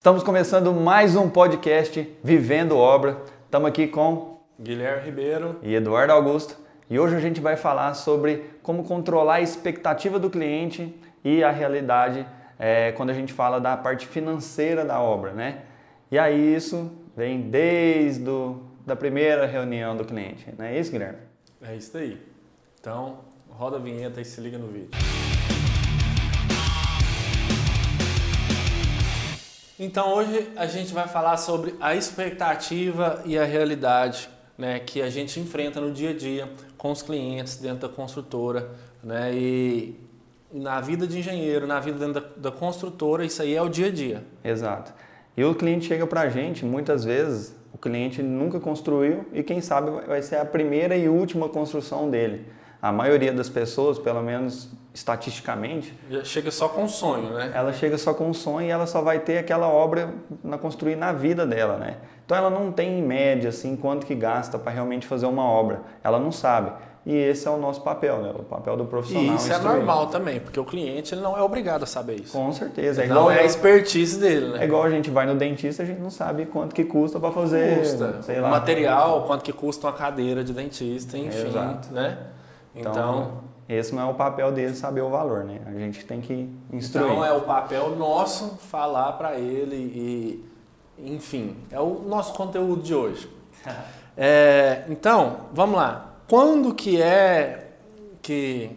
Estamos começando mais um podcast Vivendo Obra. Estamos aqui com Guilherme Ribeiro e Eduardo Augusto. E hoje a gente vai falar sobre como controlar a expectativa do cliente e a realidade é, quando a gente fala da parte financeira da obra, né? E aí isso vem desde a da primeira reunião do cliente, não é isso, Guilherme? É isso aí. Então, roda a vinheta e se liga no vídeo. Então hoje a gente vai falar sobre a expectativa e a realidade né, que a gente enfrenta no dia a dia com os clientes dentro da construtora. Né, e na vida de engenheiro, na vida dentro da, da construtora, isso aí é o dia a dia. Exato. E o cliente chega para a gente, muitas vezes, o cliente nunca construiu e quem sabe vai ser a primeira e última construção dele a maioria das pessoas, pelo menos estatisticamente, Já chega só com um sonho, né? Ela chega só com um sonho e ela só vai ter aquela obra na construir na vida dela, né? Então ela não tem em média assim quanto que gasta para realmente fazer uma obra. Ela não sabe. E esse é o nosso papel, né? O papel do profissional. E isso é normal também, porque o cliente ele não é obrigado a saber isso. Com certeza. É igual não é a expertise dele, né? É igual a gente vai no dentista, a gente não sabe quanto que custa para fazer, custa. sei lá. O material, quanto que custa uma cadeira de dentista, enfim, Exato. né? Então, então, esse não é o papel dele saber o valor, né? A gente tem que instruir. Então é o papel nosso falar para ele e, enfim, é o nosso conteúdo de hoje. é, então, vamos lá. Quando que é que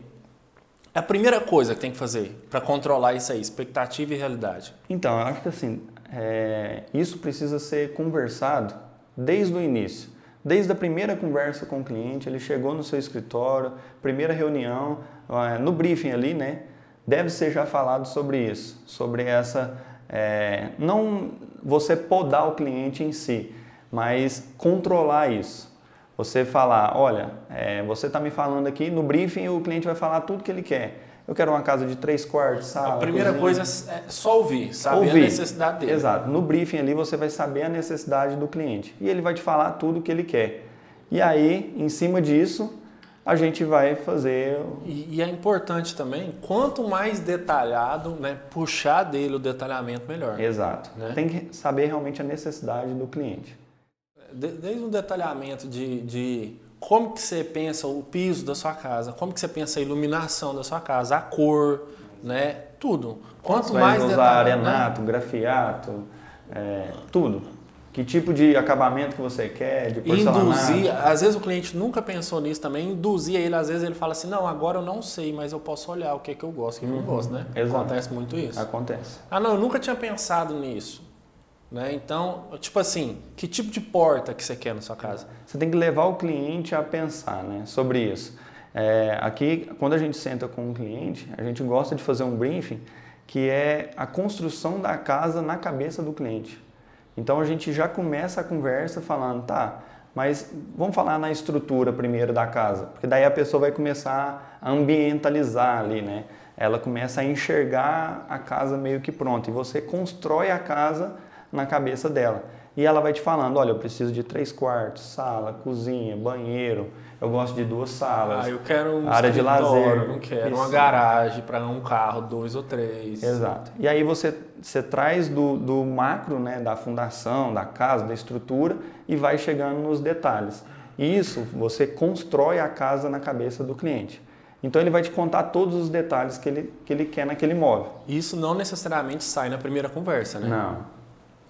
é a primeira coisa que tem que fazer para controlar isso aí, expectativa e realidade? Então, eu acho que assim, é, isso precisa ser conversado desde o início. Desde a primeira conversa com o cliente, ele chegou no seu escritório, primeira reunião, eh, no briefing ali, né? Deve ser já falado sobre isso, sobre essa. É, não você podar o cliente em si, mas controlar isso. Você falar, olha, é, você está me falando aqui, no briefing o cliente vai falar tudo que ele quer. Eu quero uma casa de três quartos, sala. A primeira coisa é só ouvir, saber ouvir. a necessidade dele. Exato. No briefing ali você vai saber a necessidade do cliente e ele vai te falar tudo o que ele quer. E aí, em cima disso, a gente vai fazer. E, e, é importante também, quanto mais detalhado, né, puxar dele o detalhamento melhor. Exato. Né? Tem que saber realmente a necessidade do cliente. Desde o detalhamento de, de como que você pensa o piso da sua casa, como que você pensa a iluminação da sua casa, a cor, né? Tudo. Quanto você mais vai usar detalhe, arenato, né? grafiato, é, tudo. Que tipo de acabamento que você quer, de porcelanato. Induzir, às vezes o cliente nunca pensou nisso também, induzir ele, às vezes ele fala assim, não, agora eu não sei, mas eu posso olhar o que é que eu gosto, o que, uhum. que eu gosto, né? Exato. Acontece muito isso. Acontece. Ah, não, eu nunca tinha pensado nisso. Né? Então, tipo assim, que tipo de porta que você quer na sua casa? Você tem que levar o cliente a pensar né, sobre isso. É, aqui, quando a gente senta com um cliente, a gente gosta de fazer um briefing que é a construção da casa na cabeça do cliente. Então a gente já começa a conversa falando, tá, mas vamos falar na estrutura primeiro da casa, porque daí a pessoa vai começar a ambientalizar ali, né? Ela começa a enxergar a casa meio que pronta e você constrói a casa na cabeça dela. E ela vai te falando, olha, eu preciso de três quartos, sala, cozinha, banheiro, eu gosto de duas salas. Ah, eu quero um área de lazer. não quero Isso. uma garagem para um carro, dois ou três. Exato. E aí você, você traz do, do macro, né, da fundação, da casa, da estrutura e vai chegando nos detalhes. Isso você constrói a casa na cabeça do cliente. Então ele vai te contar todos os detalhes que ele, que ele quer naquele imóvel. Isso não necessariamente sai na primeira conversa, né? Não.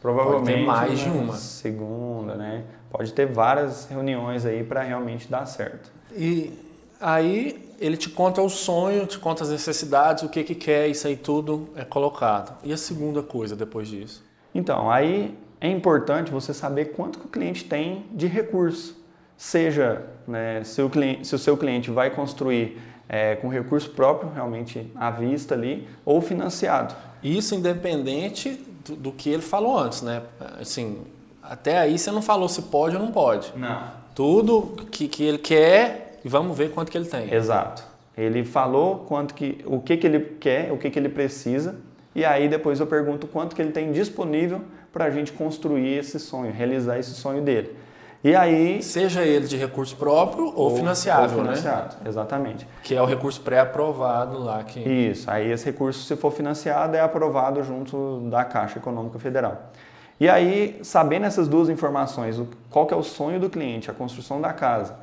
Provavelmente Pode ter mais de uma. Segunda, né? Pode ter várias reuniões aí para realmente dar certo. E aí ele te conta o sonho, te conta as necessidades, o que que quer, isso aí tudo é colocado. E a segunda coisa depois disso? Então, aí é importante você saber quanto que o cliente tem de recurso. Seja né, se, o cliente, se o seu cliente vai construir é, com recurso próprio, realmente à vista ali, ou financiado. Isso independente do, do, que ele falou antes, né? Assim, até aí você não falou se pode ou não pode. Não. Tudo que, que ele quer e vamos ver quanto que ele tem. Exato. Ele falou quanto que, o que, que ele quer, o que, que ele precisa, e aí depois eu pergunto quanto que ele tem disponível para a gente construir esse sonho, realizar esse sonho dele. E aí. Seja ele de recurso próprio ou, ou financiável, ou financiado, né? Exatamente. Que é o recurso pré-aprovado lá. Que... Isso. Aí esse recurso, se for financiado, é aprovado junto da Caixa Econômica Federal. E aí, sabendo essas duas informações, qual que é o sonho do cliente, a construção da casa,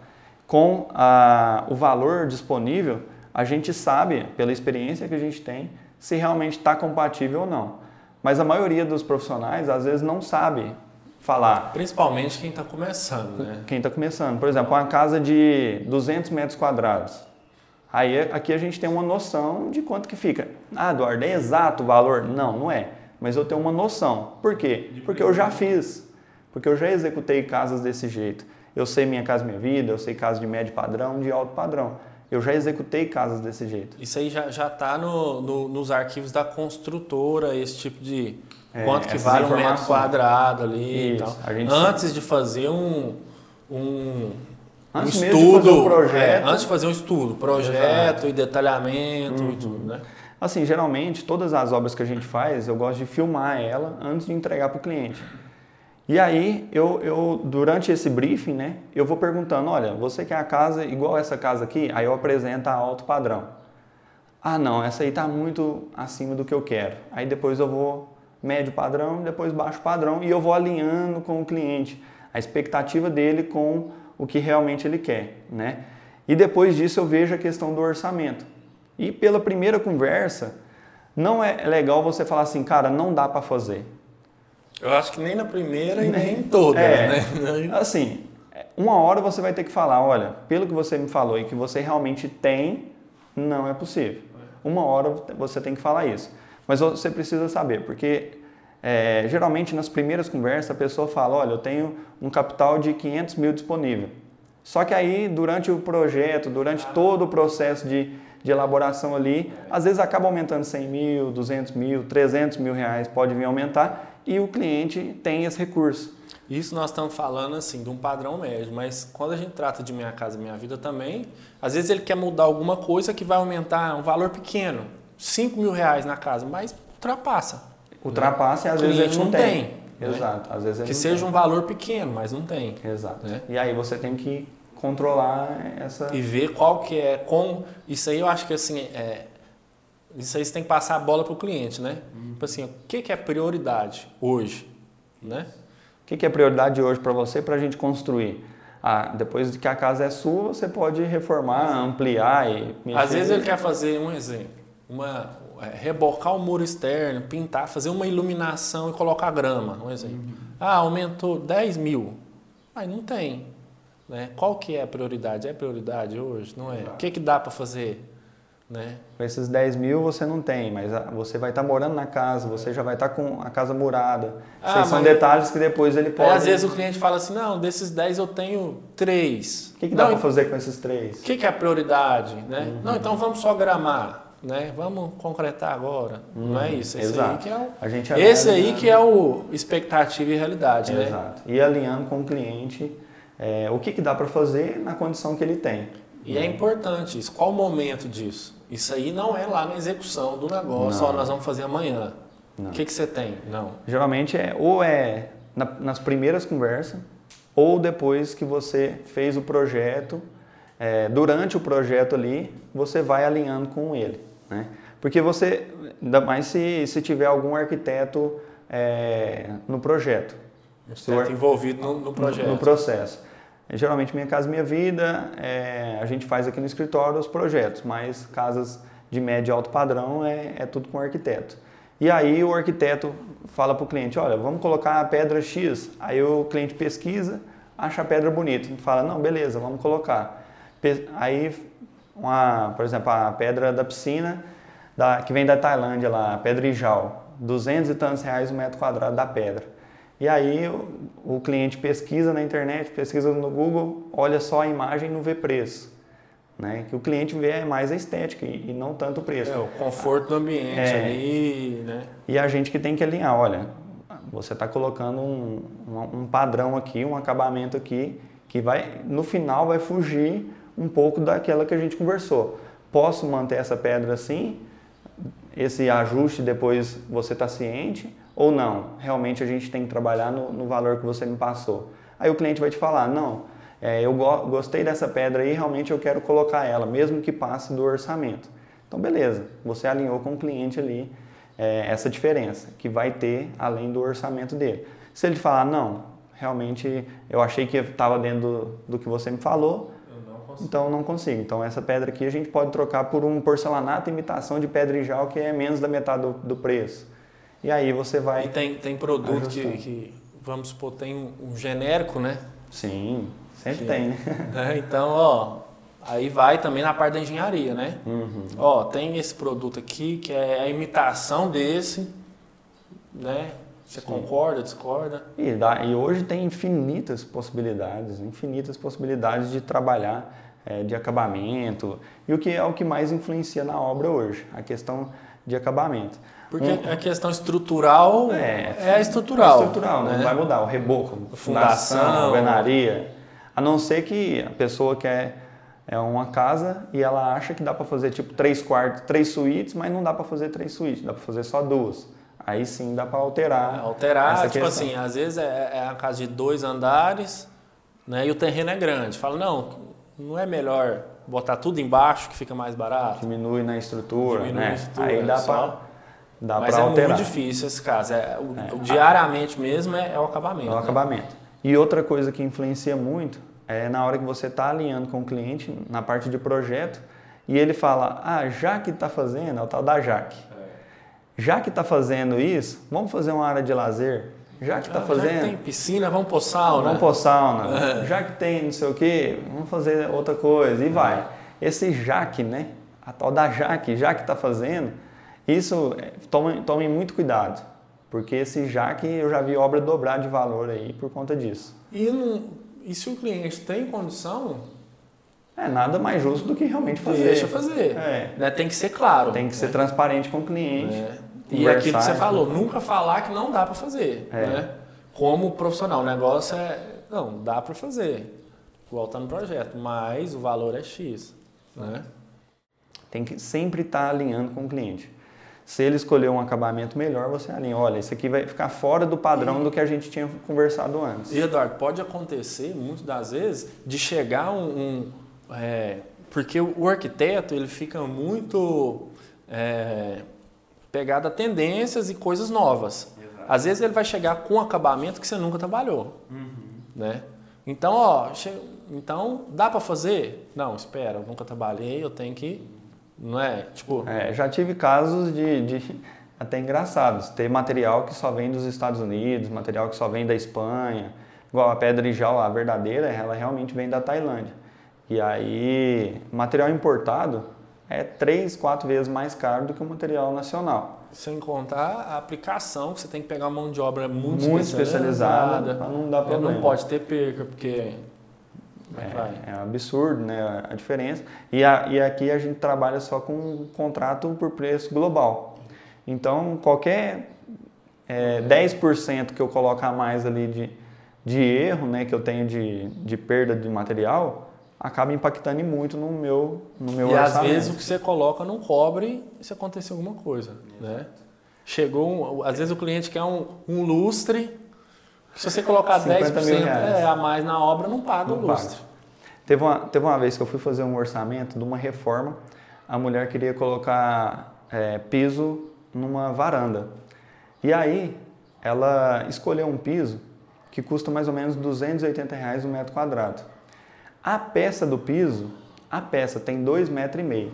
com a, o valor disponível, a gente sabe, pela experiência que a gente tem, se realmente está compatível ou não. Mas a maioria dos profissionais, às vezes, não sabe falar. Principalmente quem está começando, né? Quem está começando. Por exemplo, uma casa de 200 metros quadrados. Aí aqui a gente tem uma noção de quanto que fica. Ah, Eduardo, é exato o valor? Não, não é. Mas eu tenho uma noção. Por quê? Porque eu já fiz. Porque eu já executei casas desse jeito. Eu sei Minha Casa Minha Vida, eu sei casas de médio padrão, de alto padrão. Eu já executei casas desse jeito. Isso aí já está no, no, nos arquivos da construtora, esse tipo de é, quanto que vale um metro quadrado ali Isso, e tal. Antes de fazer um, um, antes um estudo, de projeto, é, antes de fazer um estudo, projeto Exato. e detalhamento uhum. e tudo, né? Assim, geralmente todas as obras que a gente faz, eu gosto de filmar ela antes de entregar para o cliente. E aí, eu, eu, durante esse briefing, né, eu vou perguntando, olha, você quer a casa igual essa casa aqui? Aí eu apresento a alto padrão. Ah, não, essa aí está muito acima do que eu quero. Aí depois eu vou médio padrão, depois baixo padrão e eu vou alinhando com o cliente a expectativa dele com o que realmente ele quer, né? E depois disso eu vejo a questão do orçamento. E pela primeira conversa, não é legal você falar assim, cara, não dá para fazer. Eu acho que nem na primeira e nem em toda, é, né? Assim, uma hora você vai ter que falar, olha, pelo que você me falou e que você realmente tem, não é possível. Uma hora você tem que falar isso. Mas você precisa saber, porque é, geralmente nas primeiras conversas a pessoa fala, olha, eu tenho um capital de 500 mil disponível. Só que aí, durante o projeto, durante todo o processo de, de elaboração ali, às vezes acaba aumentando 100 mil, 200 mil, 300 mil reais, pode vir aumentar, e o cliente tem esse recurso. Isso nós estamos falando assim de um padrão médio, mas quando a gente trata de Minha Casa Minha Vida também, às vezes ele quer mudar alguma coisa que vai aumentar um valor pequeno. 5 mil reais na casa, mas ultrapassa. Ultrapassa né? e às vezes ele não, não tem. tem. Né? Exato. Às vezes que seja tem. um valor pequeno, mas não tem. Exato. Né? E aí você tem que controlar essa... E ver qual que é, como... Isso aí eu acho que assim, é... isso aí você tem que passar a bola para o cliente, né? Hum. Tipo assim, o que, que é prioridade hoje, né? O que, que é prioridade hoje para você para a gente construir? Ah, depois que a casa é sua, você pode reformar, ampliar e mexer. Às vezes ele quer fazer um exemplo uma, é, rebocar o muro externo, pintar, fazer uma iluminação e colocar grama, um exemplo. Uhum. Ah, aumentou 10 mil. Aí não tem. Né? Qual que é a prioridade? É prioridade hoje? Não é? O que, que dá para fazer? Né? Com esses 10 mil você não tem, mas você vai estar tá morando na casa, você já vai estar tá com a casa murada. Ah, são detalhes que depois ele pode. É, às vezes o cliente fala assim: não, desses 10 eu tenho 3. O que, que dá para fazer com esses 3? O que, que é a prioridade? Né? Uhum. Não, então vamos só gramar né? Vamos concretar agora. Hum, não é isso. Esse exato. aí que é o, a gente esse aí que é o expectativa e realidade, né? Exato. E alinhando com o cliente é, o que, que dá para fazer na condição que ele tem. E é importante isso. Qual o momento disso? Isso aí não é lá na execução do negócio, ó, nós vamos fazer amanhã. O que, que você tem? Não. Geralmente é ou é na, nas primeiras conversas ou depois que você fez o projeto, é, durante o projeto ali, você vai alinhando com ele. Né? Porque você, ainda mais se, se tiver algum arquiteto é, no projeto. Arquiteto envolvido no, no projeto. No, no, processo. Geralmente, Minha Casa Minha Vida, é, a gente faz aqui no escritório os projetos, mas casas de médio e alto padrão é, é tudo com arquiteto. E aí o arquiteto fala para o cliente, olha, vamos colocar a pedra X. Aí o cliente pesquisa, acha a pedra bonita, fala, não, beleza, vamos colocar. Aí uma, por exemplo, a pedra da piscina da, que vem da Tailândia lá, a pedra Ijal, 200 e tantos reais o metro quadrado da pedra. E aí o, o, cliente pesquisa na internet, pesquisa no Google, olha só a imagem e não vê preço. Né? Que o cliente vê é mais a estética e, e não tanto o preço. É, o conforto do ambiente é, ali, né? E a gente que tem que alinhar, olha, você está colocando um, um, um padrão aqui, um acabamento aqui, que vai, no final vai fugir um pouco daquela que a gente conversou. Posso manter essa pedra assim? Esse ajuste depois você está ciente? Ou não? Realmente a gente tem que trabalhar no, no, valor que você me passou. Aí o cliente vai te falar, não, é, eu go gostei dessa pedra aí, realmente eu quero colocar ela, mesmo que passe do orçamento. Então, beleza, você alinhou com o cliente ali é, essa diferença que vai ter além do orçamento dele. Se ele falar, não, realmente eu achei que estava dentro do, do, que você me falou, então não consigo. Então, essa pedra aqui a gente pode trocar por um porcelanato imitação de pedra pedrijal que é menos da metade do, do preço. E aí você vai. E tem, tem produto que, que, vamos supor, tem um genérico, né? Sim, sempre que, tem, né? né? Então, ó, Aí vai também na parte da engenharia, né? Uhum. Ó, tem esse produto aqui que é a imitação desse, né? Você Sim. concorda, discorda? E, dá, e hoje tem infinitas possibilidades, infinitas possibilidades de trabalhar é, de acabamento. E o que é o que mais influencia na obra hoje? A questão de acabamento. Porque um, a questão estrutural é, é estrutural. É estrutural, né? não vai mudar. O reboco, fundação, fundação alvenaria. A não ser que a pessoa quer é uma casa e ela acha que dá para fazer tipo três quartos, três suítes, mas não dá para fazer três suítes, dá para fazer só duas. Aí sim dá para alterar. É, alterar, tipo questão. assim, às vezes é, é a casa de dois andares, né? E o terreno é grande. Fala, não, não é melhor botar tudo embaixo que fica mais barato. Diminui na estrutura, Diminui né? Estrutura, Aí dá para dá Mas é alterar. muito difícil esse caso. É, o, é. diariamente mesmo é, é, o acabamento. É o né? acabamento. E outra coisa que influencia muito é na hora que você está alinhando com o cliente, na parte de projeto, e ele fala, ah, já que está fazendo, é o tal da Jaque. É. Já que está fazendo isso, vamos fazer uma área de lazer. Já que está fazendo... Já que tem piscina, vamos pôr sauna. Vamos pôr sauna. É. Já que tem não sei o quê, vamos fazer outra coisa. E vai. Esse Jaque, né? A tal da Jaque, já que está fazendo, isso, é, tomem, tome muito cuidado. Porque esse Jaque, eu já vi obra dobrar de valor aí por conta disso. E não e se o cliente tem condição. É nada mais justo do que realmente fazer. Deixa fazer. É. Né? Tem que ser claro. Tem que ser né? transparente com o cliente. É. E aquilo que você falou, nunca falar que não dá para fazer. É. Né? Como profissional, o negócio é. Não, dá para fazer. Volta no projeto, mas o valor é X. Né? Tem que sempre estar tá alinhando com o cliente. Se ele escolher um acabamento melhor, você alinha. Olha, isso aqui vai ficar fora do padrão do que a gente tinha conversado antes. E Eduardo, pode acontecer, muitas das vezes, de chegar um. um é, porque o arquiteto ele fica muito é, pegado a tendências e coisas novas. Exato. Às vezes ele vai chegar com um acabamento que você nunca trabalhou. Uhum. Né? Então, ó, che... então dá para fazer? Não, espera, eu nunca trabalhei, eu tenho que não é? Tipo... É, já tive casos de, de, até engraçados. Ter material que só vem dos Estados Unidos, material que só vem da Espanha. Igual a pedra Ijal, a verdadeira, ela realmente vem da Tailândia. E aí, material importado é três, quatro vezes mais caro do que o material nacional. Sem contar a aplicação, que você tem que pegar uma mão de obra muito, muito especializada, para não dar problema. Não pode ter perca, porque é, é, um absurdo né, a diferença. E, a, e aqui a gente trabalha só com um contrato por preço global. Então, qualquer é, 10% que eu colocar a mais ali de, de erro, né, que eu tenho de, de perda de material, acaba impactando muito no meu, no meu e orçamento. às vezes o que você coloca não cobre se acontecer alguma coisa. Né? Chegou, um, às vezes o cliente quer um, um lustre se você colocar 10% é, a mais na obra, não paga não o lustre. Paga. Teve uma, teve uma vez que eu fui fazer um orçamento de uma reforma, a mulher queria colocar é, piso numa varanda. E aí ela escolheu um piso que custa mais ou menos 280 reais um metro quadrado. A peça do piso, a peça tem dois metros e meio.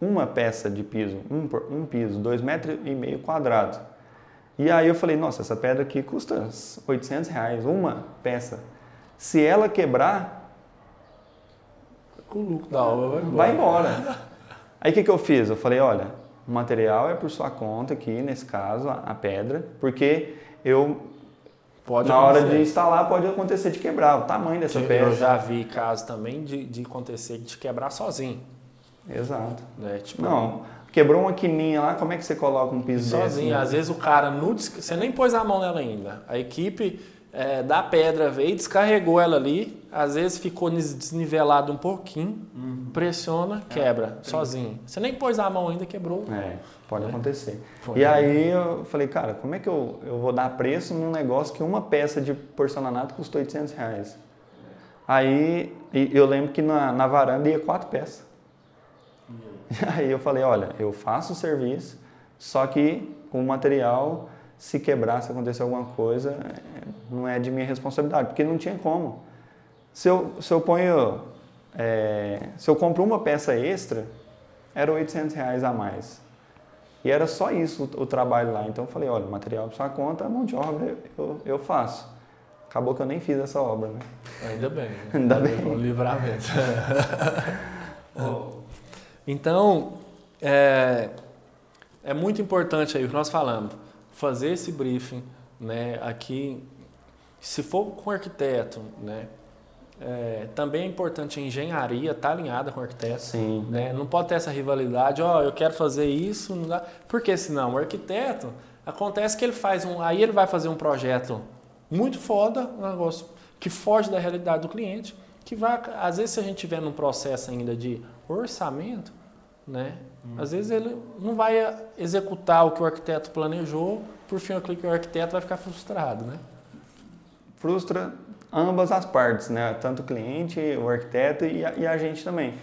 Uma peça de piso, um, um piso, dois metros e meio quadrado. E aí eu falei, nossa, essa pedra aqui custa 800 reais, uma peça. Se ela quebrar, o lucro da obra vai embora. Vai embora. Aí o que, que eu fiz? Eu falei, olha, o material é por sua conta aqui, nesse caso, a, pedra, porque eu Pode na acontecer. hora de instalar pode acontecer de quebrar o tamanho dessa pedra. Eu já vi casos também de, de acontecer de quebrar sozinho. Exato. Né? Tipo, não, Quebrou uma quininha lá, como é que você coloca um piso Sozinho. desse? Às vezes o cara, no, você nem pôs a mão nela ainda. A equipe é, da pedra veio, descarregou ela ali, às vezes ficou desnivelado um pouquinho, uhum. pressiona, é, quebra, é, sozinho. Você nem pôs a mão ainda, quebrou. É, pode é. acontecer. Foi. E aí eu falei, cara, como é que eu, eu vou dar preço num negócio que uma peça de porcelanato custou 800 reais? Aí eu lembro que na, na varanda ia quatro peças. Aí eu falei, olha, eu faço o serviço, só que o material se quebrar, se acontecer alguma coisa, não é de minha responsabilidade, porque não tinha como. Se eu, se eu ponho, é, se eu compro uma peça extra, era 800 reais a mais. E era só isso o, o trabalho lá. Então eu falei, olha, material para sua conta, a mão de obra eu, eu faço. Acabou que eu nem fiz essa obra, né? Ainda bem. Né? Ainda bem. Um livramento. então, é, é muito importante aí o que nós falamos fazer esse briefing, né, aqui, se for com arquiteto, né, é, também é importante a engenharia estar tá alinhada com o arquiteto. Sim. Né? Não pode ter essa rivalidade, ó, oh, eu quero fazer isso, não dá. Porque senão o arquiteto, acontece que ele faz um. Aí ele vai fazer um projeto muito foda, um negócio que foge da realidade do cliente, que vai. Às vezes, se a gente tiver num processo ainda de orçamento, né? Hum. Às vezes ele não vai executar o que o arquiteto planejou, por fim o arquiteto vai ficar frustrado, né? Frustra ambas as partes, né? Tanto o cliente, o arquiteto e a, e a gente também.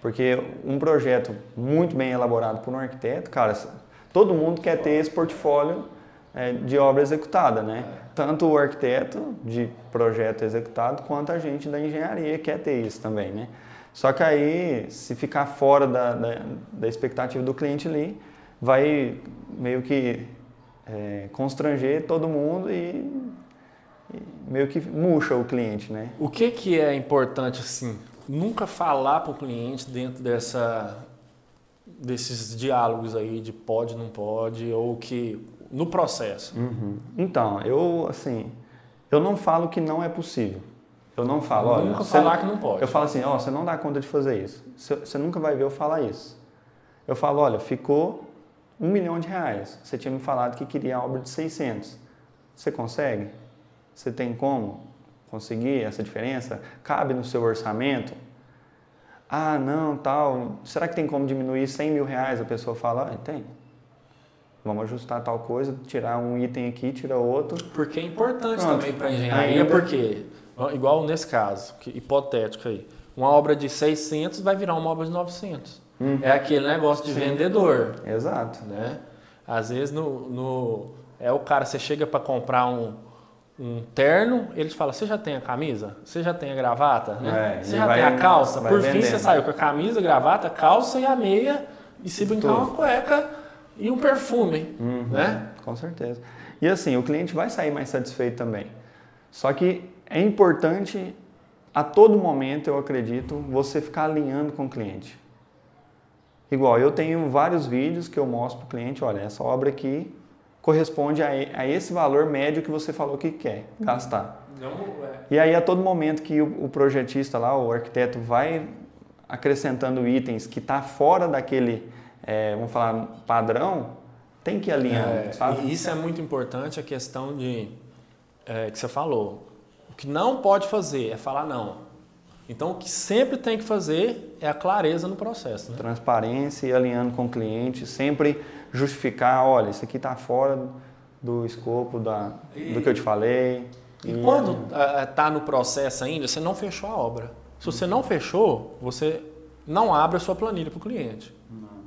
Porque um projeto muito bem elaborado por um arquiteto, cara, todo mundo quer ter esse portfólio é, de obra executada, né? É. Tanto o arquiteto de projeto executado quanto a gente da engenharia quer ter isso também, né? Só que aí, se ficar fora da, da, da expectativa do cliente ali, vai meio que é, constranger todo mundo e, e, meio que murcha o cliente, né? O que, que é importante, assim, nunca falar para o cliente dentro dessa, desses diálogos aí de pode, não pode, ou que no processo? Uhum. Então, eu, assim, eu não falo que não é possível. Eu não falo, olha. Nunca falar que não pode. Eu falo assim, ó, oh, você não dá conta de fazer isso. Você nunca vai ver eu falar isso. Eu falo, olha, ficou um milhão de reais. Você tinha me falado que queria a obra de 600. Você consegue? Você tem como conseguir essa diferença? Cabe no seu orçamento? Ah, não, tal. Será que tem como diminuir 100 mil reais? A pessoa fala, ah, tem. Vamos ajustar tal coisa, tirar um item aqui, tirar outro. Porque é importante Pronto. também para a engenharia, Ainda... porque igual nesse caso, que, hipotético aí, uma obra de 600 vai virar uma obra de 900. Uhum. É aquele negócio de Sim. vendedor. Exato. Né? Às vezes no, no é o cara, você chega para comprar um, um terno, ele te fala, você já tem a camisa? Você já tem a gravata? Né? É, você já vai, tem a calça? Por fim, você saiu com a camisa, gravata, calça e a meia, e se brincar uma cueca e um perfume, uhum, né? Com certeza. E assim, o cliente vai sair mais satisfeito também. Só que é importante a todo momento, eu acredito, você ficar alinhando com o cliente. Igual, eu tenho vários vídeos que eu mostro para o cliente, olha, essa obra aqui corresponde a, a, esse valor médio que você falou que quer gastar. Não, é. E aí, a todo momento que o, o, projetista lá, o arquiteto, vai acrescentando itens que está fora daquele, é, vamos falar, padrão, tem que alinhar, é, sabe? E isso é muito importante, a questão de, é, que você falou, o que não pode fazer é falar não. Então, o que sempre tem que fazer é a clareza no processo. Né? Transparência e alinhando com o cliente, sempre justificar, olha, isso aqui está fora do escopo da, do que eu te falei. E, e quando está no processo ainda, você não fechou a obra. Se você não fechou, você não abre a sua planilha para o cliente. Não.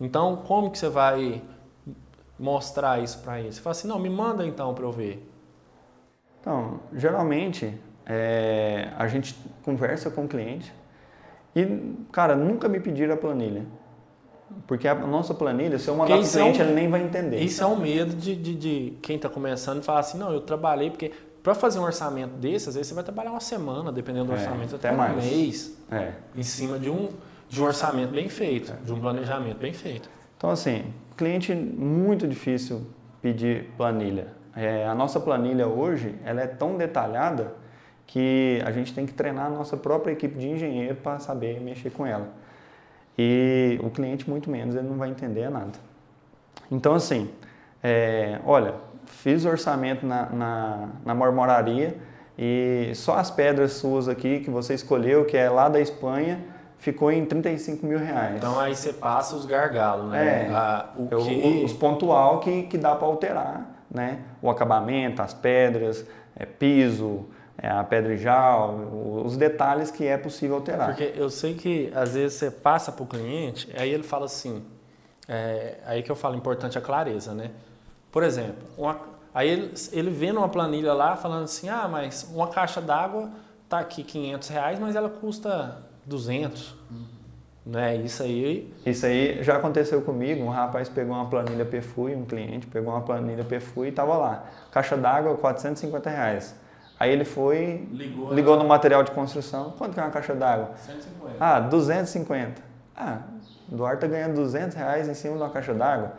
Então, como que você vai mostrar isso para ele? Você fala assim, não, me manda então para eu ver. Então, geralmente é, a gente conversa com o cliente e, cara, nunca me pediram a planilha. Porque a nossa planilha, se eu mandar para o cliente, é um, ele nem vai entender. Isso é um medo de, de, de quem está começando falar assim, não, eu trabalhei, porque para fazer um orçamento desse, às vezes você vai trabalhar uma semana, dependendo do é, orçamento, até, mais. um mês, é. em cima de um, de um orçamento bem feito, de um planejamento bem feito. Então, assim, cliente muito difícil pedir planilha. É, a nossa planilha hoje ela é tão detalhada que a gente tem que treinar a nossa própria equipe de engenheiro para saber mexer com ela. E o cliente, muito menos, ele não vai entender nada. Então, assim, é, olha, fiz o orçamento na, na, na marmoraria e só as pedras suas aqui que você escolheu, que é lá da Espanha, ficou em 35 mil reais. Então aí você passa os gargalos, né? É, o eu, que... Os pontual que, que dá para alterar, né? O acabamento, as pedras, é, piso, a pedrijal, os detalhes que é possível alterar. Porque eu sei que às vezes você passa para o cliente, aí ele fala assim, é, aí que eu falo importante a clareza, né? Por exemplo, uma, aí ele, ele vê numa planilha lá falando assim, ah, mas uma caixa d'água tá aqui 500 reais, mas ela custa 200. Né? Isso aí. Isso aí já aconteceu comigo. Um rapaz pegou uma planilha PFUI, um cliente pegou uma planilha PFUI e estava lá. Caixa d'água, 450 reais. Aí ele foi, ligou, ligou no material de construção. Quanto que é uma caixa d'água? 150. Ah, 250. Ah, Duarte está ganhando 200 reais em cima de uma caixa d'água.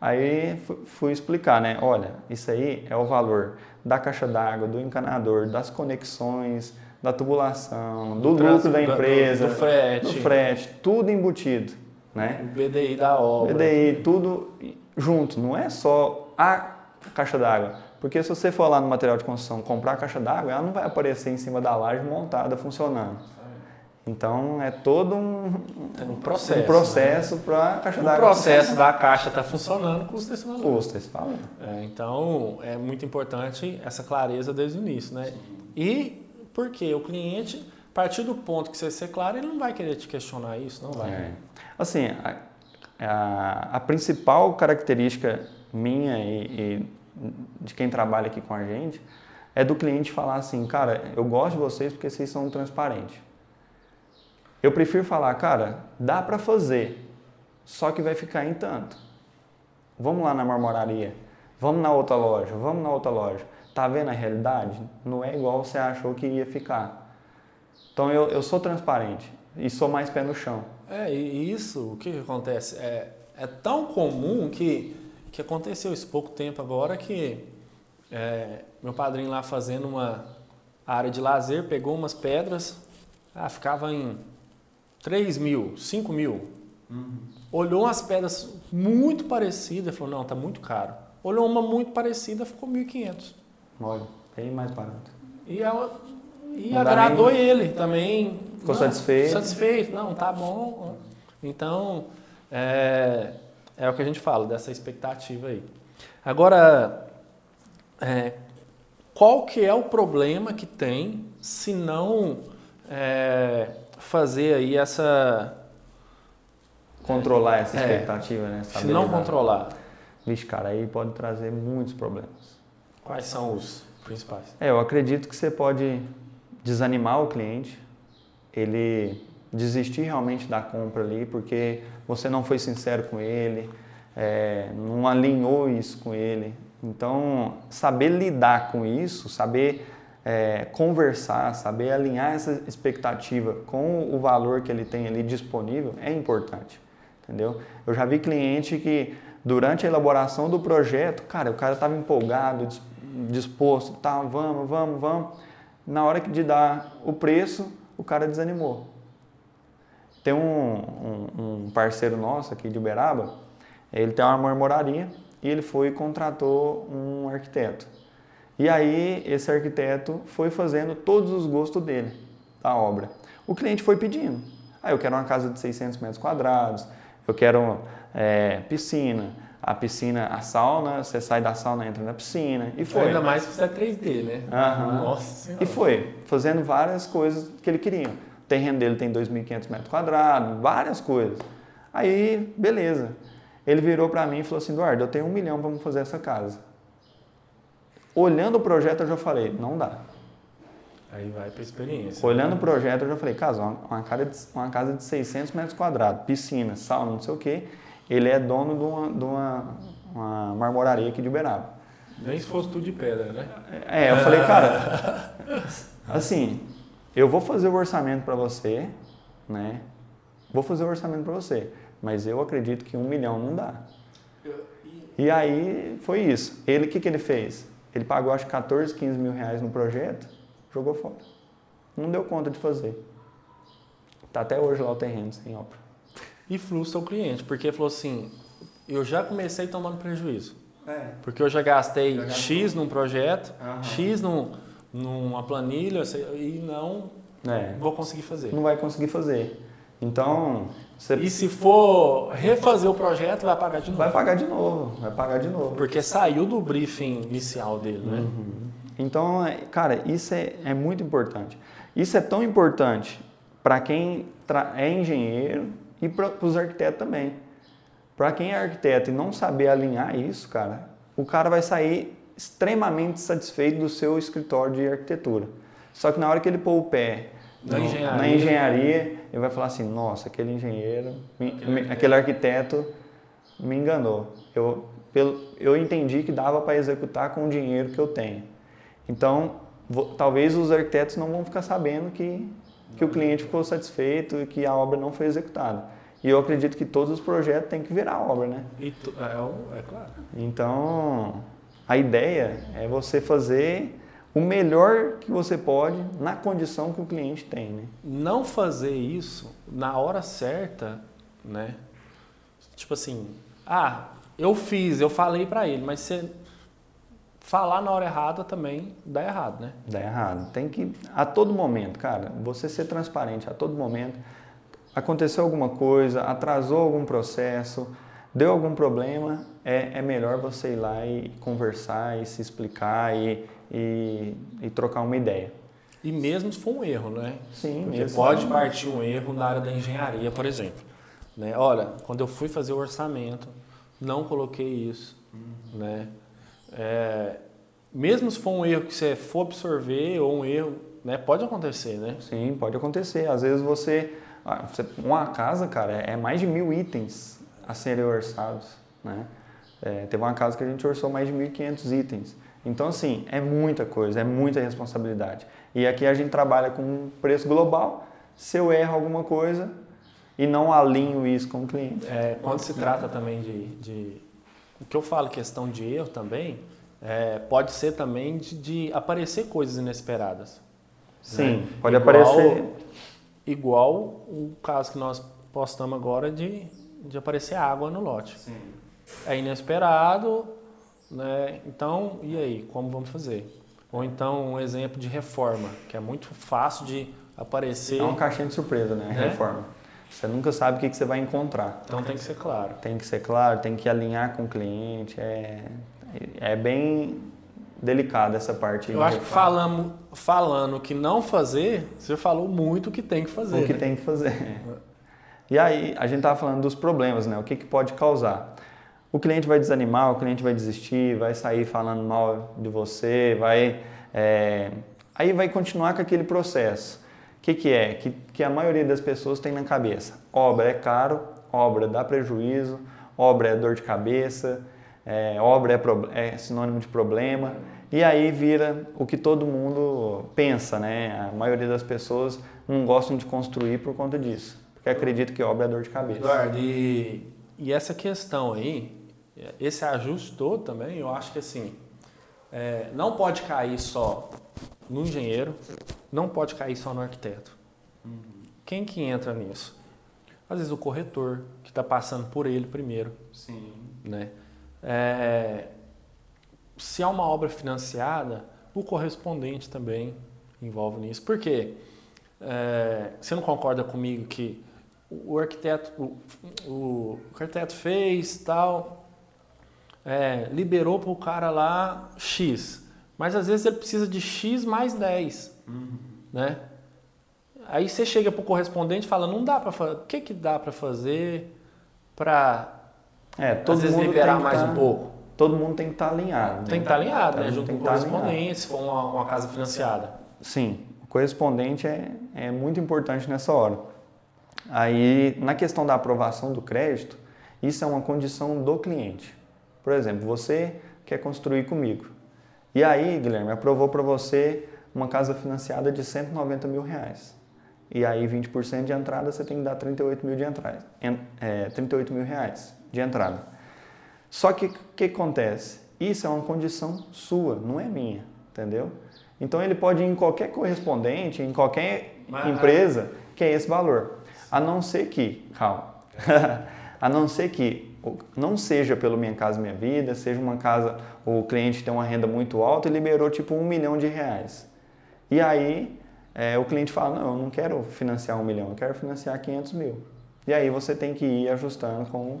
Aí fui explicar, né? Olha, isso aí é o valor da caixa d'água, do encanador, das conexões, da tubulação, do, do lucro da empresa, do, do, frete. do frete, tudo embutido, né? O BDI da obra. BDI, tudo junto, não é só a caixa d'água. Porque se você for lá no material de construção comprar a caixa d'água, ela não vai aparecer em cima da laje montada, funcionando. Então é todo um, é um processo, um processo né? para a caixa d'água. O processo da caixa está funcionando, custa esse valor. Custa esse valor. É, então é muito importante essa clareza desde o início, né? E porque o cliente, a partir do ponto que você ser claro, ele não vai querer te questionar isso, não vai. É. Assim, a, a, a, principal característica minha e, e de quem trabalha aqui com a gente é do cliente falar assim, cara, eu gosto de vocês porque vocês são transparentes. Eu prefiro falar, cara, dá para fazer, só que vai ficar em tanto. Vamos lá na marmoraria, vamos na outra loja, vamos na outra loja. Tá vendo a realidade? Não é igual você achou que ia ficar. Então eu, eu sou transparente e sou mais pé no chão. É, e isso, o que acontece? É, é tão comum que, que aconteceu isso pouco tempo agora que é, meu padrinho lá fazendo uma área de lazer, pegou umas pedras, ah, ficava em 3 mil, 5 mil. Uhum. Olhou umas pedras muito parecidas e falou, não, tá muito caro. Olhou uma muito parecida, ficou 1.500. Olha, bem mais barato. E, ela, e agradou nem... ele também. Ficou não, satisfeito? Satisfeito, não, tá bom. Então, é, é o que a gente fala, dessa expectativa aí. Agora, é, qual que é o problema que tem se não... É, fazer aí essa. Controlar essa é. expectativa, é, né? Se não controlar. Vixe, cara, aí pode trazer muitos problemas. Quais são os principais? É, eu acredito que você pode desanimar o cliente, ele desistir realmente da compra ali, porque você não foi sincero com ele, é, não alinhou isso com ele. Então, saber lidar com isso, saber é, conversar, saber alinhar essa expectativa com o valor que ele tem ali disponível é importante, entendeu? Eu já vi cliente que durante a elaboração do projeto, cara, o cara estava empolgado, disposto, tá, vamos, vamos, vamos. Na hora de dar o preço, o cara desanimou. Tem um, um, um parceiro nosso aqui de Uberaba, ele tem uma marmoraria e ele foi e contratou um arquiteto. E aí esse arquiteto foi fazendo todos os gostos dele, da obra. O cliente foi pedindo. Ah, eu quero uma casa de 600 metros quadrados, eu quero é, piscina, a piscina, a sauna, você sai da sauna, entra na piscina. E foi. Ainda mais que você é 3D, né? Uhum. Nossa E foi, fazendo várias coisas que ele queria. O terreno dele tem 2.500 metros quadrados, várias coisas. Aí, beleza. Ele virou para mim e falou assim, Eduardo, eu tenho um milhão para fazer essa casa. Olhando o projeto, eu já falei, não dá. Aí vai para experiência. Olhando né? o projeto, eu já falei, casa, uma, casa de, uma casa de 600 metros quadrados, piscina, sauna, não sei o quê. Ele é dono de uma, de uma, uma marmoraria aqui de Uberaba. Nem se fosse tudo de pedra, né? É, eu falei, cara, assim, eu vou fazer o orçamento para você, né? Vou fazer o orçamento para você, mas eu acredito que um milhão não dá. E aí foi isso. Ele, o que, que ele fez? Ele pagou acho 14, 15 mil reais no projeto, jogou fora. Não deu conta de fazer. Está até hoje lá o terreno sem obra. E frustra o cliente, porque falou assim, eu já comecei tomando prejuízo. É. Porque eu já gastei já X num projeto, uhum. X num, numa planilha e não é. vou conseguir fazer. Não vai conseguir fazer. Então. Você... E se for refazer o projeto, vai pagar de novo. Vai pagar de novo, vai pagar de novo. Porque saiu do briefing inicial dele, né? Uhum. Então, é, cara, isso é, é muito importante. Isso é tão importante para quem é engenheiro e para os arquitetos também. Para quem é arquiteto e não saber alinhar isso, cara, o cara vai sair extremamente satisfeito do seu escritório de arquitetura. Só que na hora que ele pôr o pé na, no, engenharia. na engenharia, ele vai falar assim: nossa, aquele engenheiro, aquele, me, aquele arquiteto me enganou. Eu, pelo, eu entendi que dava para executar com o dinheiro que eu tenho. Então, vou, talvez os arquitetos não vão ficar sabendo que, que o cliente ficou satisfeito e que a obra não foi executada. E eu acredito que todos os projetos têm que virar obra, né? Tu, é, é claro. Então, a ideia é você fazer o melhor que você pode na condição que o cliente tem, né? Não fazer isso na hora certa, né? Tipo assim, ah, eu fiz, eu falei para ele, mas você falar na hora errada também dá errado, né? Dá errado. Tem que, a todo momento, cara, você ser transparente a todo momento. Aconteceu alguma coisa, atrasou algum processo, deu algum problema, é, é melhor você ir lá e conversar e se explicar e, e, e trocar uma ideia. E mesmo se for um erro, né? Sim, Porque mesmo. pode partir um erro na área da engenharia, por exemplo. Né? Olha, quando eu fui fazer o orçamento, não coloquei isso, uhum. né? É, mesmo se for um erro que você for absorver ou um erro, né, pode acontecer, né? Sim, pode acontecer. Às vezes você, ah, você uma casa, cara, é mais de mil itens a serem orçados, né? É, teve uma casa que a gente orçou mais de 1.500 itens. Então, assim, é muita coisa, é muita responsabilidade. E aqui a gente trabalha com preço global. Se eu erro alguma coisa e não alinho isso com o cliente. É, quando se trata também de, de o que eu falo, questão de erro também, é, pode ser também de, de, aparecer coisas inesperadas. Sim, né? pode igual, aparecer. Igual o caso que nós postamos agora de, de aparecer água no lote. Sim. É inesperado, né? Então, e aí, como vamos fazer? Ou então um exemplo de reforma, que é muito fácil de aparecer. É uma caixinha de surpresa, né? né? Reforma. Você nunca sabe o que, você vai encontrar. Então tem que ser claro. Tem que ser claro, tem que alinhar com o cliente. É, é bem delicada essa parte. Eu acho que falando, falando que não fazer, você falou muito o que tem que fazer. O que né? tem que fazer. E aí, a gente estava falando dos problemas, né? O que, que pode causar. O cliente vai desanimar, o cliente vai desistir, vai sair falando mal de você, vai... É... Aí vai continuar com aquele processo que, que é? Que, que a maioria das pessoas tem na cabeça. Obra é caro, obra dá prejuízo, obra é dor de cabeça, é, obra é, é, sinônimo de problema. E aí vira o que todo mundo pensa, né? A maioria das pessoas não gostam de construir por conta disso. Porque acredita que obra é dor de cabeça. Eduardo, e, e essa questão aí, esse ajuste todo também, eu acho que assim, é, não pode cair só no engenheiro, não pode cair só no arquiteto. Uhum. Quem que entra nisso? Às vezes o corretor, que está passando por ele primeiro. Sim. Né? É, se há uma obra financiada, o correspondente também envolve nisso. Por quê? É, você não concorda comigo que o arquiteto, o, o, o arquiteto fez tal, é, liberou para o cara lá X. Mas às vezes ele precisa de X mais 10, uhum. né? Aí você chega para o correspondente e fala, não dá para fazer, o que, que dá para fazer para é, todo às vezes mundo liberar mais tá, um pouco? Todo mundo tem que estar tá alinhado. Né? Tem que estar tá alinhado, né? Junto com o tá correspondente, se for uma, uma, casa financiada. Sim, o correspondente é, é muito importante nessa hora. Aí, na questão da aprovação do crédito, isso é uma condição do cliente. Por exemplo, você quer construir comigo. E aí, Guilherme, aprovou para você uma casa financiada de 190 mil reais. E aí 20% de entrada você tem que dar 38 mil de entrada, é, 38 mil reais de entrada. Só que o que acontece? Isso é uma condição sua, não é minha, entendeu? Então ele pode ir em qualquer correspondente, em qualquer Mas, empresa que é esse valor. A não ser que, calma, a não ser que não seja pelo Minha Casa Minha Vida, seja uma casa, o cliente tem uma renda muito alta e liberou tipo um milhão de reais. E aí é, o cliente fala, não, eu não quero financiar um milhão, eu quero financiar 500 mil. E aí você tem que ir ajustando com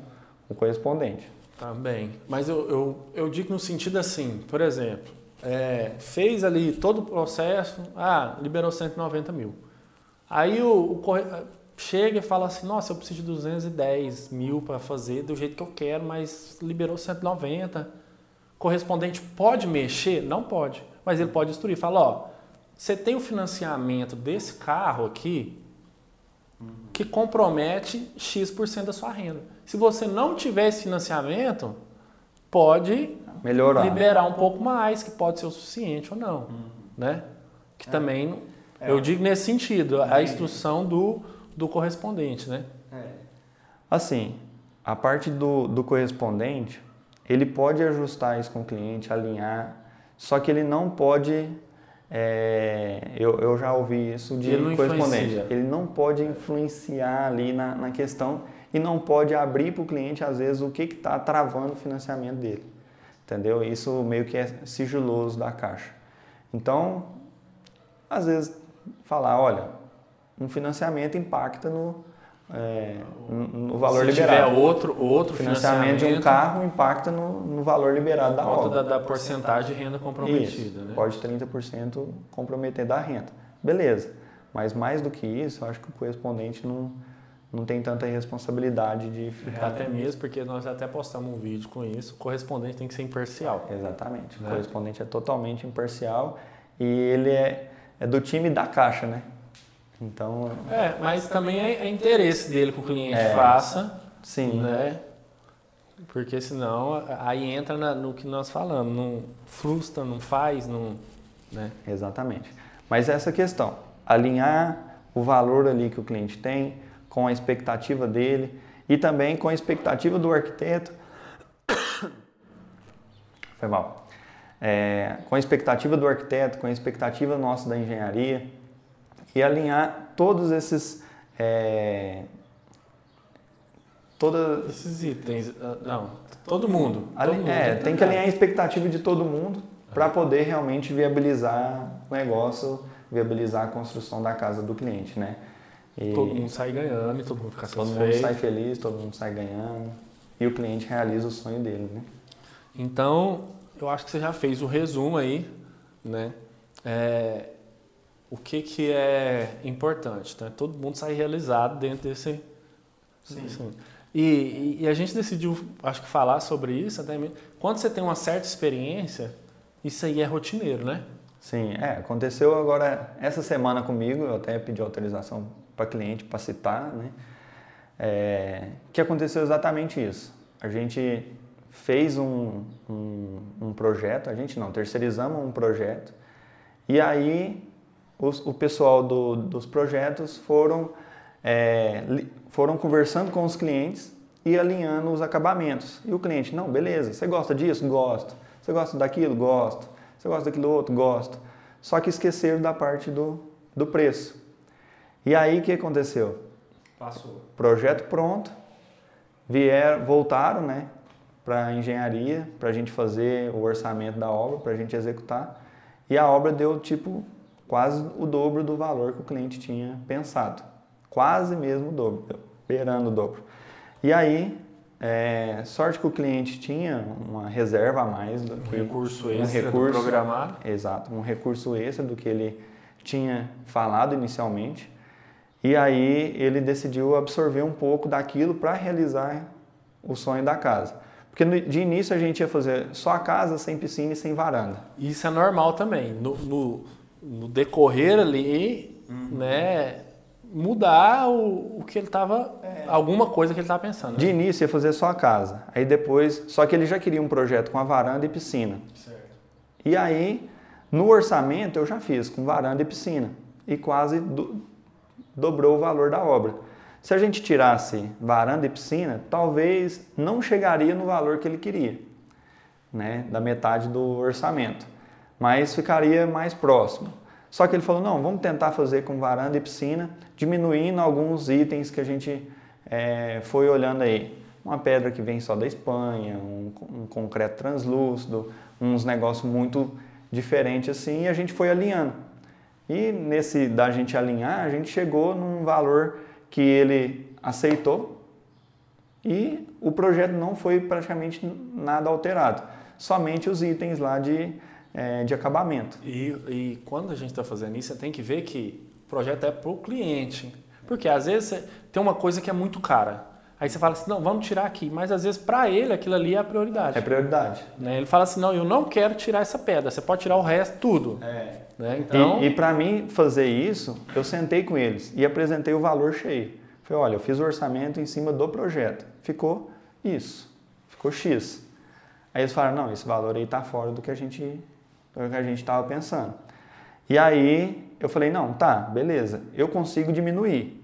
o correspondente. Tá bem. Mas eu, eu, eu digo no sentido assim, por exemplo, é, fez ali todo o processo, ah, liberou 190 mil. Aí o, o chega e fala assim, nossa, eu preciso de 210 mil para fazer do jeito que eu quero, mas liberou 190. Correspondente pode mexer? Não pode. Mas ele pode instruir. Fala, ó, você tem o financiamento desse carro aqui que compromete X% da sua renda. Se você não tiver esse financiamento, pode Melhorar. liberar um pouco mais, que pode ser o suficiente ou não. Uhum. Né? Que é. também, é. eu digo nesse sentido, a instrução do, do correspondente, né? É. Assim, a parte do, do correspondente, ele pode ajustar isso com o cliente, alinhar, só que ele não pode é, eu, eu já ouvi isso de ele correspondente. Influencia. Ele não pode influenciar ali na, na questão e não pode abrir para o cliente, às vezes, o que está travando o financiamento dele. Entendeu? Isso meio que é sigiloso da caixa. Então, às vezes, falar, olha, um financiamento impacta no, é, no valor Se liberado. Se tiver outro, outro financiamento, financiamento de um carro impacta no, no valor liberado da obra. Da, da porcentagem de renda comprometida. Isso, né? Pode 30% comprometer da renda. Beleza. Mas mais do que isso, eu acho que o correspondente não, não tem tanta responsabilidade de ficar. É, até mesmo porque nós até postamos um vídeo com isso. O correspondente tem que ser imparcial. Exatamente. Né? O correspondente é totalmente imparcial e ele é, é do time da caixa, né? Então. É, mas também é, é interesse dele que o cliente é, faça. Sim. Né? Porque senão aí entra na, no que nós falamos, não frustra, não faz, não. Né? Exatamente. Mas essa questão, alinhar o valor ali que o cliente tem com a expectativa dele e também com a expectativa do arquiteto. Foi mal. É, com a expectativa do arquiteto, com a expectativa nossa da engenharia e alinhar todos esses. É, toda... Esses itens. Ah, não, todo mundo. Todo mundo é, tem que alinhar a expectativa de todo mundo para poder realmente viabilizar o negócio, viabilizar a construção da casa do cliente, né? E todo mundo sai ganhando e todo mundo fica satisfeito. Todo mundo sai feliz, todo mundo sai ganhando e o cliente realiza o sonho dele, né? Então, eu acho que você já fez o resumo aí, né? É, o que, que é importante. Né? Todo mundo sai realizado dentro desse. Sim. E, e, a gente decidiu, acho que, falar sobre isso até mesmo. Quando você tem uma certa experiência, isso aí é rotineiro, né? Sim, é. Aconteceu agora essa semana comigo, eu até pedi autorização para cliente para citar, né? É, que aconteceu exatamente isso. A gente fez um, um, um projeto, a gente não, terceirizamos um projeto, e aí os, o pessoal do, dos projetos foram, é, foram conversando com os clientes e alinhando os acabamentos. E o cliente, não, beleza, você gosta disso? Gosto. Você gosta daquilo? Gosto. Você gosta daquilo outro? Gosto. Só que esqueceram da parte do, do preço. E aí o que aconteceu? Passou. Projeto pronto, vieram, voltaram né, para a engenharia, para a gente fazer o orçamento da obra, para a gente executar. E a obra deu tipo quase o dobro do valor que o cliente tinha pensado. Quase mesmo o dobro, beirando o dobro. E aí, é, sorte que o cliente tinha uma reserva a mais do que um recurso extra um recurso, programado. Exato, um recurso extra do que ele tinha falado inicialmente. E aí ele decidiu absorver um pouco daquilo para realizar o sonho da casa. Porque de início a gente ia fazer só a casa, sem piscina e sem varanda. Isso é normal também. No, no no decorrer ali, uhum. né, mudar o, o que ele estava, é. alguma coisa que ele estava pensando. Né? De início ia fazer só a casa, aí depois, só que ele já queria um projeto com a varanda e piscina. Certo. E aí, no orçamento eu já fiz com varanda e piscina e quase do, dobrou o valor da obra. Se a gente tirasse varanda e piscina, talvez não chegaria no valor que ele queria, né, da metade do orçamento mas ficaria mais próximo. Só que ele falou, não, vamos tentar fazer com varanda e piscina, diminuindo alguns itens que a gente é, foi olhando aí. uma pedra que vem só da Espanha, um, um concreto translúcido, uns negócios muito diferentes assim, e a gente foi alinhando. E nesse da gente alinhar, a gente chegou num valor que ele aceitou e o projeto não foi praticamente nada alterado, somente os itens lá de, é, de acabamento. E, e quando a gente está fazendo isso, você tem que ver que o projeto é para o cliente. Porque às vezes tem uma coisa que é muito cara. Aí você fala assim, não, vamos tirar aqui. Mas às vezes para ele aquilo ali é a prioridade. É prioridade. Né? Ele fala assim, não, eu não quero tirar essa pedra. Você pode tirar o resto, tudo. É. Né? Então... E, e para mim fazer isso, eu sentei com eles e apresentei o valor cheio. Falei, olha, eu fiz o orçamento em cima do projeto. Ficou isso. Ficou X. Aí eles falaram, não, esse valor aí está fora do que a gente do que a gente estava pensando. E aí eu falei, não, tá, beleza, eu consigo diminuir.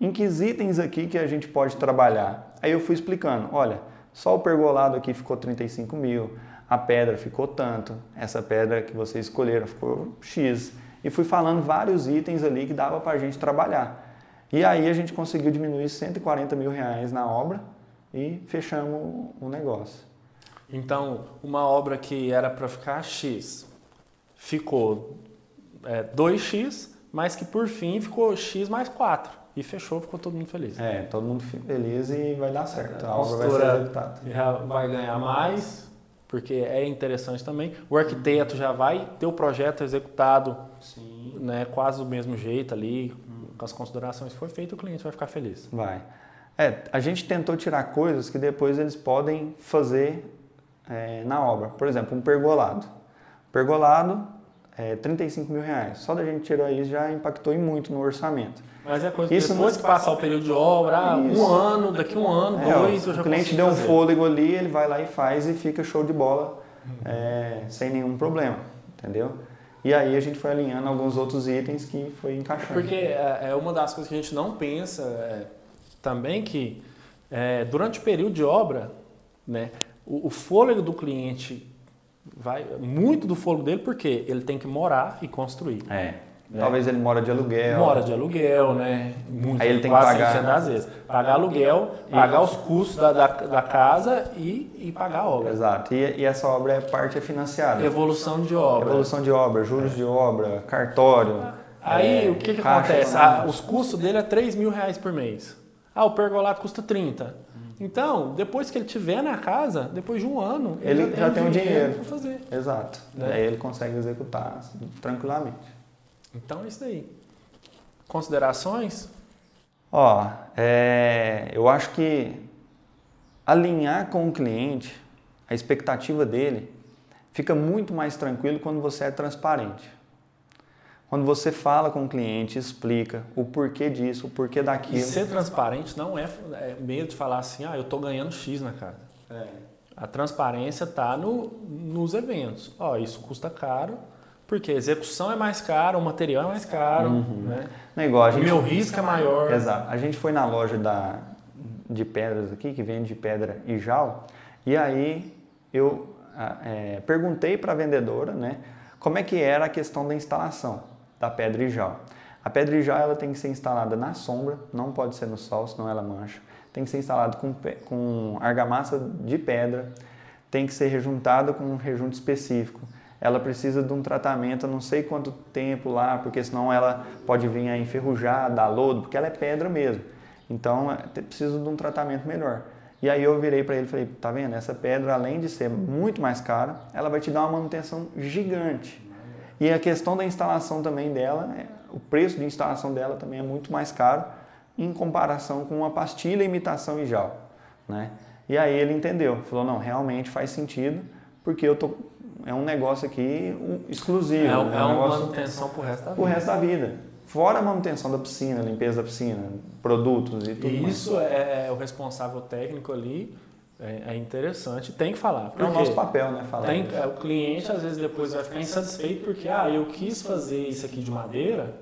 Em que itens aqui que a gente pode trabalhar? Aí eu fui explicando, olha, só o pergolado aqui ficou 35 mil, a pedra ficou tanto, essa pedra que vocês escolheram ficou X. E fui falando vários itens ali que dava para a gente trabalhar. E aí a gente conseguiu diminuir 140 mil reais na obra e fechamos o negócio. Então, uma obra que era para ficar X, ficou é, 2X, mas que por fim ficou X mais 4. E fechou, ficou todo mundo feliz. É, todo mundo feliz e vai dar certo. A, a obra vai ser executada. Já vai ganhar mais, porque é interessante também. O arquiteto já vai ter o projeto executado né, quase do mesmo jeito ali, com as considerações que foi feito, o cliente vai ficar feliz. Vai. É, a gente tentou tirar coisas que depois eles podem fazer é, na obra. Por exemplo, um pergolado. Pergolado, é, 35 mil reais. Só da gente tirar isso já impactou muito no orçamento. Mas é coisa que isso depois que passar o período de obra, ah, um ano, daqui um ano, é, dois, eu já O cliente deu um fôlego ali, ele vai lá e faz e fica show de bola é, sem nenhum problema, entendeu? E aí a gente foi alinhando alguns outros itens que foi encaixando. Porque é, é uma das coisas que a gente não pensa é, também que é, durante o período de obra, né, o, o fôlego do cliente vai muito do fôlego dele porque ele tem que morar e construir. É. Né? Talvez ele mora de aluguel. Mora de aluguel, né? Muito, Aí ele tem que pagar. Das vezes. Pagar aluguel, pagar os custos da, da, da, casa e, e pagar a obra. Exato. E, e, essa obra é parte é financiada. Evolução de obra. Evolução de obra, juros é. de obra, cartório. Aí é, o que, que acontece? Ah, os custos dele é 3 mil reais por mês. Ah, o pergolato custa 30. Então, depois que ele tiver na casa, depois de um ano, ele, ele já, tem o dinheiro, dinheiro para fazer. Exato. Né? Aí ele consegue executar tranquilamente. Então é isso aí. Considerações? Ó, é, eu acho que alinhar com o cliente, a expectativa dele, fica muito mais tranquilo quando você é transparente. Quando você fala com o cliente, explica o porquê disso, o porquê daquilo. E ser transparente não é, é medo de falar assim, ah, eu estou ganhando X na casa. É. A transparência está no, nos eventos. Ó, isso custa caro, porque a execução é mais cara, o material é mais caro, uhum. né? Não gente... O meu risco é maior. Exato. A gente foi na loja da, de pedras aqui, que vende pedra e jal, e aí eu é, perguntei para a vendedora, né, como é que era a questão da instalação da pedra e jal. A pedra e jal ela tem que ser instalada na sombra, não pode ser no sol, senão ela mancha. Tem que ser instalado com, com argamassa de pedra, tem que ser rejuntado com um rejunto específico ela precisa de um tratamento, não sei quanto tempo lá, porque senão ela pode vir a enferrujar, dar lodo, porque ela é pedra mesmo. Então, é, precisa de um tratamento melhor. E aí eu virei para ele e falei, tá vendo? Essa pedra, além de ser muito mais cara, ela vai te dar uma manutenção gigante. E a questão da instalação também dela, né? o preço de instalação dela também é muito mais caro em comparação com uma pastilha imitação e gel, né? E aí ele entendeu, falou, não, realmente faz sentido, porque eu tô é um negócio aqui exclusivo. É, é, um, é uma manutenção para o resto da vida. Pro resto da vida. Fora a manutenção da piscina, limpeza da piscina, produtos e tudo e Isso é, é, o responsável técnico ali, é, é, interessante, tem que falar. É o nosso papel, né? Falar tem, é, o cliente às vezes depois vai ficar insatisfeito porque, ah, eu quis fazer isso aqui de madeira,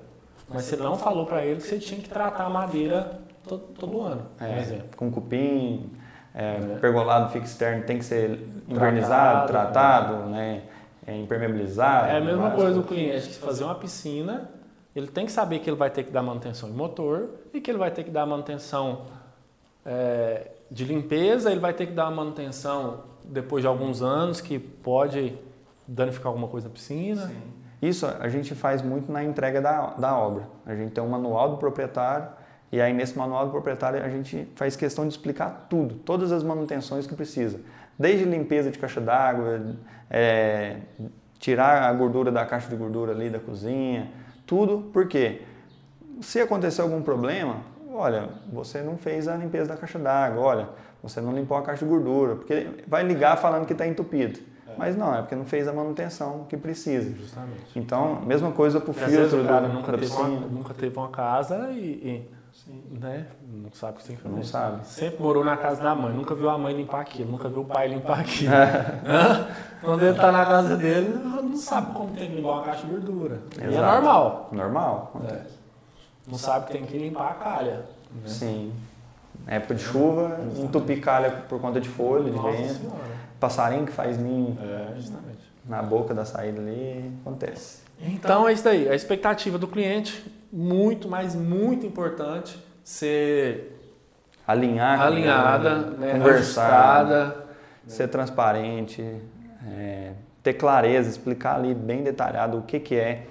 mas você não falou para ele que você tinha que tratar a madeira todo, todo ano, por exemplo. Com cupim, é, pergolado fixo externo tem que ser invernizado, tratado, tratado né? É, impermeabilizado. É a mesma coisa o cliente que fazer uma piscina, ele tem que saber que ele vai ter que dar manutenção em motor e que ele vai ter que dar manutenção é, de limpeza, ele vai ter que dar uma manutenção depois de alguns anos, que pode danificar alguma coisa na piscina. Sim. Isso a gente faz muito na entrega da, da obra. A gente tem um manual do proprietário e aí nesse manual do proprietário a gente faz questão de explicar tudo, todas as manutenções que precisa. Desde limpeza de caixa d'água, é, tirar a gordura da caixa de gordura ali da cozinha, tudo, porque se acontecer algum problema, olha, você não fez a limpeza da caixa d'água, olha, você não limpou a caixa de gordura, porque vai ligar falando que está entupido. É. Mas não, é porque não fez a manutenção que precisa. Justamente. Então, mesma coisa para o filtro o cara nunca, teve uma, nunca teve uma casa e, e né, não sabe o que tem que fazer. Não sabe. Sempre morou na casa da mãe, nunca viu a mãe limpar aquilo, nunca viu o pai limpar aquilo. Quando ele está na casa dele, não sabe como tem que limpar uma caixa de gordura. Exato. E é normal. Normal. É. Não sabe que tem que limpar a calha. Né? Sim. época de chuva, entupir calha por conta de folha, de vento. Passarinho que faz ninho é, justamente. na boca da saída ali, acontece. Então é isso daí. A expectativa do cliente, muito, mas muito importante, ser alinhar, alinhada, né, ajustada, ser transparente, é, ter clareza, explicar ali bem detalhado o que, que é,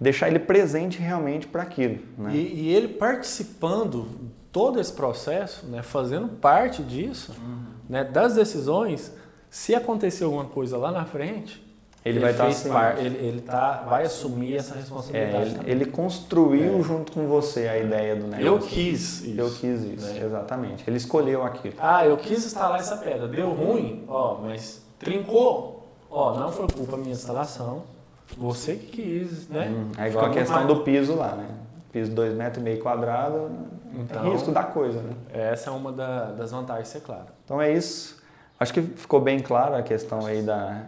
deixar ele presente realmente para aquilo. Né? E, e, ele participando todo esse processo, né, fazendo parte disso, uhum. né, das decisões, se acontecer alguma coisa lá na frente, ele, ele vai estar assim, par, ele, ele tá, vai assumir essa responsabilidade. É, ele, ele, construiu é. junto com você a ideia do negócio. Eu quis isso. Eu quis isso, né? exatamente. Ele escolheu aquilo. Ah, eu quis instalar essa pedra. Deu ruim, ó, mas trincou. Ó, não foi culpa minha instalação. Você que quis, né? Hum, é igual Fica a questão mais... do piso lá, né? Piso 2,5 metros e meio quadrado, então, risco da coisa, né? Essa é uma da, das vantagens, é claro. Então é isso. Acho que ficou bem clara a questão aí da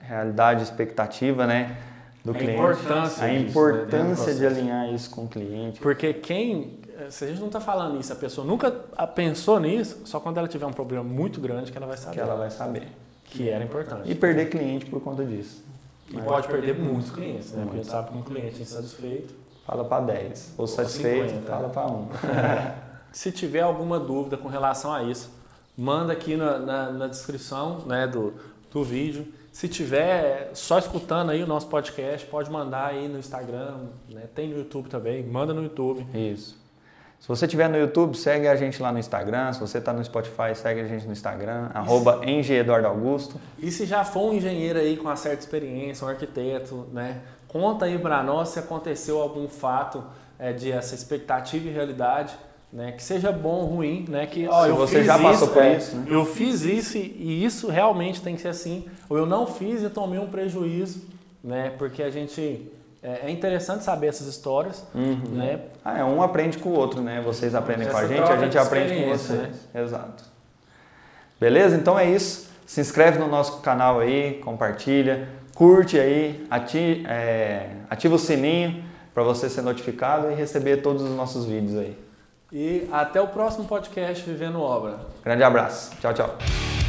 realidade expectativa, né? Do a cliente. Importância a disso, importância né, de alinhar isso com o cliente. Porque quem, se a gente não está falando isso, a pessoa nunca pensou nisso, só quando ela tiver um problema muito grande que ela vai saber. Que ela vai saber. Que era importante. E perder cliente por conta disso. E Mas pode perder muitos clientes, né? Porque a gente sabe que um cliente insatisfeito. Fala para 10. Ou satisfeito, 50. fala para 1. se tiver alguma dúvida com relação a isso, manda aqui na, na, na descrição né, do, do vídeo. Se tiver só escutando aí o nosso podcast, pode mandar aí no Instagram, né? tem no YouTube também, manda no YouTube. Isso. Se você estiver no YouTube, segue a gente lá no Instagram. Se você está no Spotify, segue a gente no Instagram, arroba Augusto. E se já for um engenheiro aí com uma certa experiência, um arquiteto, né? Conta aí para nós se aconteceu algum fato é, de essa expectativa e realidade né? Que seja bom ou ruim, né? Que ó, eu você já passou isso, por é, isso, né? Eu fiz isso e isso realmente tem que ser assim. Ou eu não fiz e tomei um prejuízo, né? Porque a gente é, é interessante saber essas histórias, uhum. né? Ah, é um aprende com o outro, né? Vocês aprendem Essa com a gente, a gente aprende com vocês. Né? Exato. Beleza? Então é isso. Se inscreve no nosso canal aí, compartilha, curte aí, ativa, é, ativa o sininho para você ser notificado e receber todos os nossos vídeos aí. E até o próximo podcast Vivendo Obra. Grande abraço. Tchau, tchau.